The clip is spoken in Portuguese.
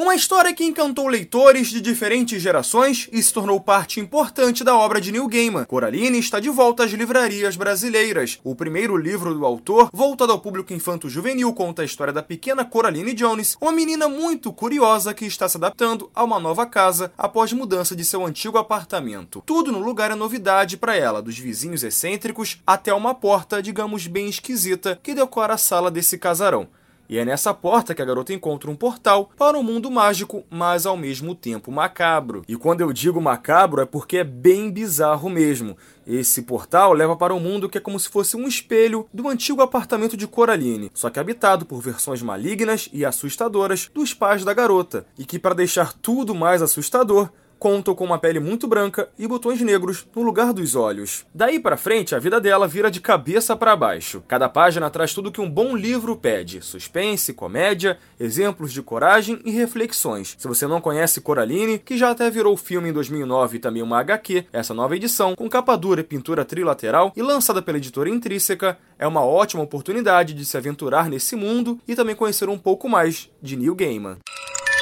Uma história que encantou leitores de diferentes gerações e se tornou parte importante da obra de Neil Gaiman. Coraline está de volta às livrarias brasileiras. O primeiro livro do autor, voltado ao público infanto-juvenil, conta a história da pequena Coraline Jones, uma menina muito curiosa que está se adaptando a uma nova casa após mudança de seu antigo apartamento. Tudo no lugar é novidade para ela, dos vizinhos excêntricos até uma porta, digamos, bem esquisita, que decora a sala desse casarão. E é nessa porta que a garota encontra um portal para um mundo mágico, mas ao mesmo tempo macabro. E quando eu digo macabro é porque é bem bizarro mesmo. Esse portal leva para um mundo que é como se fosse um espelho do antigo apartamento de Coraline, só que habitado por versões malignas e assustadoras dos pais da garota, e que para deixar tudo mais assustador, contam com uma pele muito branca e botões negros no lugar dos olhos. Daí para frente, a vida dela vira de cabeça para baixo. Cada página traz tudo que um bom livro pede: suspense, comédia, exemplos de coragem e reflexões. Se você não conhece Coraline, que já até virou filme em 2009 e também uma HQ, essa nova edição, com capa dura e pintura trilateral e lançada pela editora Intrínseca, é uma ótima oportunidade de se aventurar nesse mundo e também conhecer um pouco mais de Neil Gaiman.